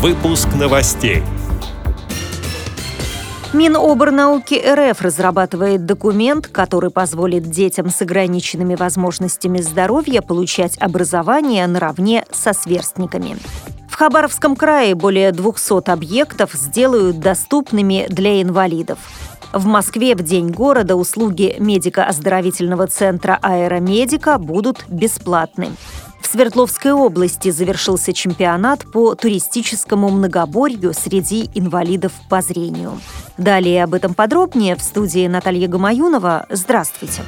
Выпуск новостей. Миноборнауки РФ разрабатывает документ, который позволит детям с ограниченными возможностями здоровья получать образование наравне со сверстниками. В Хабаровском крае более 200 объектов сделают доступными для инвалидов. В Москве в День города услуги медико-оздоровительного центра «Аэромедика» будут бесплатны. Свердловской области завершился чемпионат по туристическому многоборью среди инвалидов по зрению. Далее об этом подробнее в студии Наталья Гамаюнова. Здравствуйте.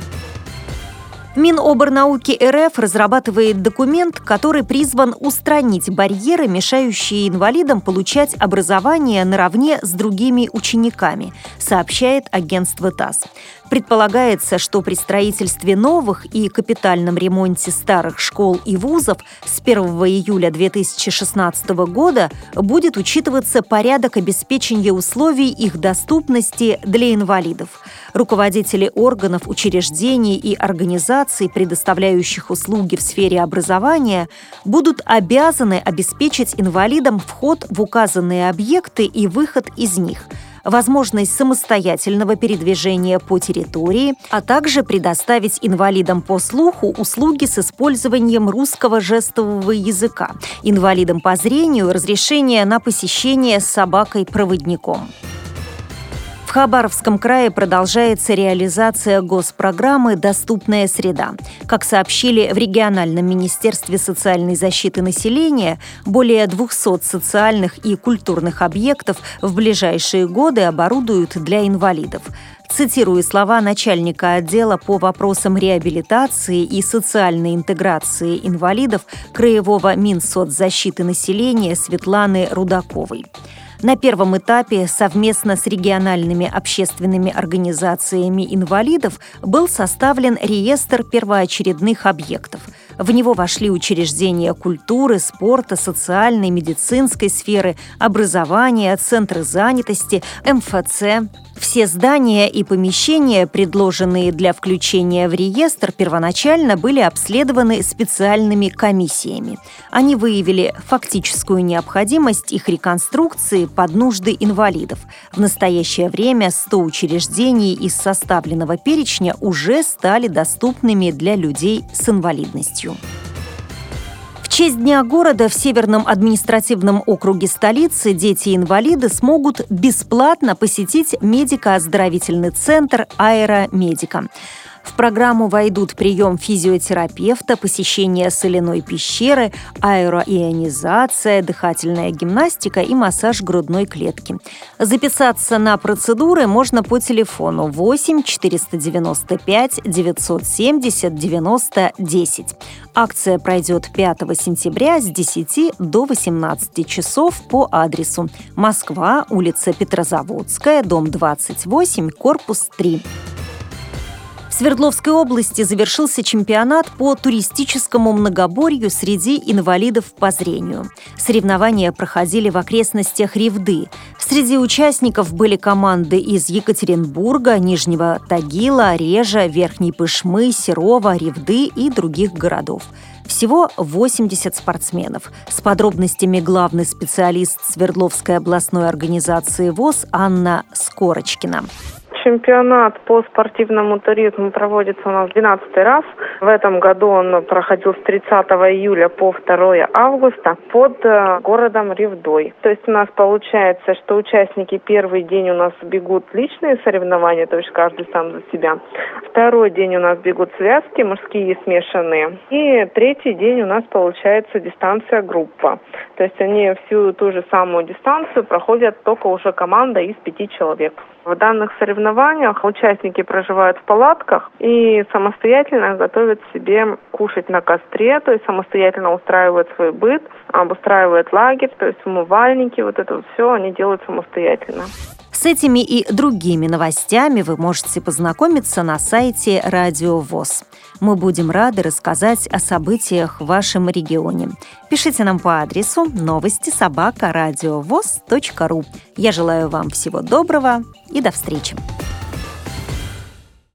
Миноборнауки РФ разрабатывает документ, который призван устранить барьеры, мешающие инвалидам получать образование наравне с другими учениками, сообщает агентство ТАСС. Предполагается, что при строительстве новых и капитальном ремонте старых школ и вузов с 1 июля 2016 года будет учитываться порядок обеспечения условий их доступности для инвалидов. Руководители органов, учреждений и организаций, предоставляющих услуги в сфере образования, будут обязаны обеспечить инвалидам вход в указанные объекты и выход из них – возможность самостоятельного передвижения по территории, а также предоставить инвалидам по слуху услуги с использованием русского жестового языка, инвалидам по зрению разрешение на посещение с собакой-проводником. Хабаровском крае продолжается реализация госпрограммы «Доступная среда». Как сообщили в региональном министерстве социальной защиты населения, более 200 социальных и культурных объектов в ближайшие годы оборудуют для инвалидов. Цитирую слова начальника отдела по вопросам реабилитации и социальной интеграции инвалидов Краевого Минсоцзащиты населения Светланы Рудаковой. На первом этапе совместно с региональными общественными организациями инвалидов был составлен реестр первоочередных объектов. В него вошли учреждения культуры, спорта, социальной, медицинской сферы, образования, центры занятости, МФЦ, все здания и помещения, предложенные для включения в реестр, первоначально были обследованы специальными комиссиями. Они выявили фактическую необходимость их реконструкции под нужды инвалидов. В настоящее время 100 учреждений из составленного перечня уже стали доступными для людей с инвалидностью честь Дня города в Северном административном округе столицы дети-инвалиды смогут бесплатно посетить медико-оздоровительный центр «Аэромедика». В программу войдут прием физиотерапевта, посещение соляной пещеры, аэроионизация, дыхательная гимнастика и массаж грудной клетки. Записаться на процедуры можно по телефону 8 495 970 90 10. Акция пройдет 5 сентября с 10 до 18 часов по адресу Москва, улица Петрозаводская, дом 28, корпус 3. Свердловской области завершился чемпионат по туристическому многоборью среди инвалидов по зрению. Соревнования проходили в окрестностях Ревды. Среди участников были команды из Екатеринбурга, Нижнего Тагила, Режа, Верхней Пышмы, Серова, Ревды и других городов. Всего 80 спортсменов. С подробностями главный специалист Свердловской областной организации ВОЗ Анна Скорочкина. Чемпионат по спортивному туризму проводится у нас 12 раз. В этом году он проходил с 30 июля по 2 августа под э, городом Ревдой. То есть у нас получается, что участники первый день у нас бегут личные соревнования, то есть каждый сам за себя. Второй день у нас бегут связки, мужские и смешанные. И третий день у нас получается дистанция группа. То есть они всю ту же самую дистанцию проходят только уже команда из пяти человек. В данных соревнованиях участники проживают в палатках и самостоятельно готовят себе кушать на костре, то есть самостоятельно устраивают свой быт, обустраивают лагерь, то есть умывальники, вот это вот все они делают самостоятельно. С этими и другими новостями вы можете познакомиться на сайте Радио ВОЗ. Мы будем рады рассказать о событиях в вашем регионе. Пишите нам по адресу новости собака ру. Я желаю вам всего доброго и до встречи.